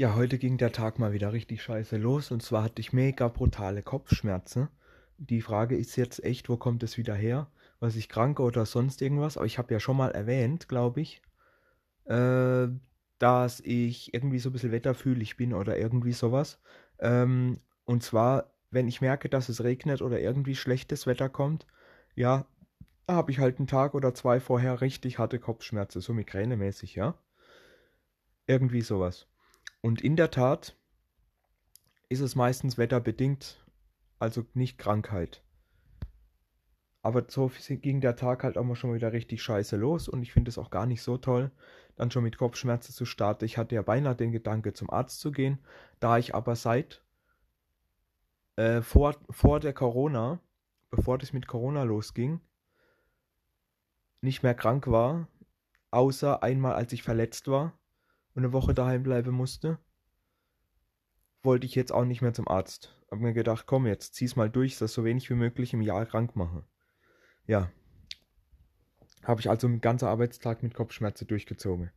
Ja, heute ging der Tag mal wieder richtig scheiße los und zwar hatte ich mega brutale Kopfschmerzen. Die Frage ist jetzt echt, wo kommt es wieder her? Was ich krank oder sonst irgendwas? Aber ich habe ja schon mal erwähnt, glaube ich, äh, dass ich irgendwie so ein bisschen wetterfühlig bin oder irgendwie sowas. Ähm, und zwar, wenn ich merke, dass es regnet oder irgendwie schlechtes Wetter kommt, ja, habe ich halt einen Tag oder zwei vorher richtig harte Kopfschmerzen, so migränemäßig, ja. Irgendwie sowas. Und in der Tat ist es meistens wetterbedingt, also nicht Krankheit. Aber so ging der Tag halt auch mal schon wieder richtig scheiße los und ich finde es auch gar nicht so toll, dann schon mit Kopfschmerzen zu starten. Ich hatte ja beinahe den Gedanke, zum Arzt zu gehen, da ich aber seit äh, vor, vor der Corona, bevor das mit Corona losging, nicht mehr krank war, außer einmal als ich verletzt war und eine Woche daheim bleiben musste, wollte ich jetzt auch nicht mehr zum Arzt. Hab mir gedacht, komm jetzt, zieh's mal durch, dass so wenig wie möglich im Jahr krank mache. Ja. Habe ich also einen ganzen Arbeitstag mit Kopfschmerzen durchgezogen.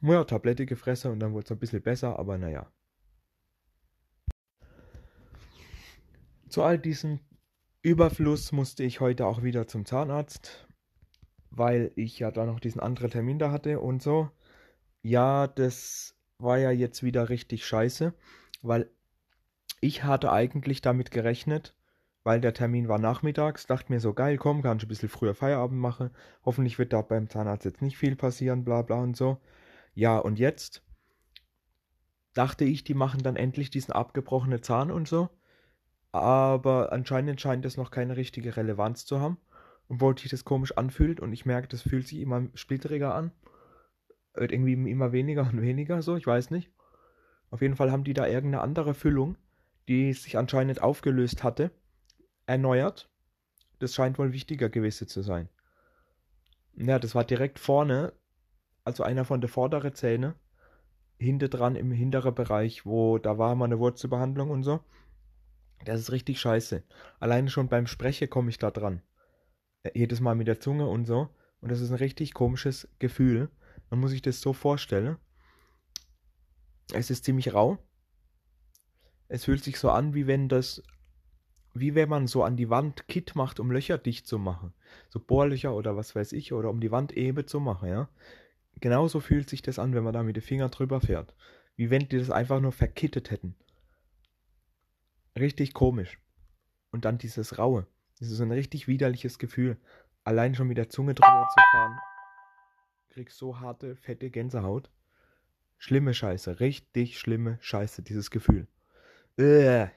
Ja, Tablette gefressen und dann wurde es ein bisschen besser, aber naja. Zu all diesem Überfluss musste ich heute auch wieder zum Zahnarzt, weil ich ja da noch diesen anderen Termin da hatte und so ja, das war ja jetzt wieder richtig scheiße, weil ich hatte eigentlich damit gerechnet, weil der Termin war nachmittags, dachte mir so geil, komm, kann ich ein bisschen früher Feierabend machen. Hoffentlich wird da beim Zahnarzt jetzt nicht viel passieren, bla bla und so. Ja, und jetzt dachte ich, die machen dann endlich diesen abgebrochenen Zahn und so. Aber anscheinend scheint es noch keine richtige Relevanz zu haben. Wollte sich das komisch anfühlt und ich merke, das fühlt sich immer splitteriger an wird irgendwie immer weniger und weniger so, ich weiß nicht. Auf jeden Fall haben die da irgendeine andere Füllung, die sich anscheinend aufgelöst hatte, erneuert. Das scheint wohl wichtiger gewesen zu sein. Ja, das war direkt vorne, also einer von der vorderen Zähne, hinter dran im hinteren Bereich, wo da war mal eine Wurzelbehandlung und so. Das ist richtig scheiße. Alleine schon beim Sprechen komme ich da dran. Jedes Mal mit der Zunge und so. Und das ist ein richtig komisches Gefühl. Man muss sich das so vorstellen. Es ist ziemlich rau. Es fühlt sich so an, wie wenn das, wie wenn man so an die Wand Kit macht, um Löcher dicht zu machen. So Bohrlöcher oder was weiß ich, oder um die Wand eben zu machen, ja. Genauso fühlt sich das an, wenn man da mit den Fingern drüber fährt. Wie wenn die das einfach nur verkittet hätten. Richtig komisch. Und dann dieses Raue. Das ist ein richtig widerliches Gefühl. Allein schon mit der Zunge drüber zu fahren krieg so harte, fette Gänsehaut. Schlimme Scheiße, richtig schlimme Scheiße, dieses Gefühl. Äh.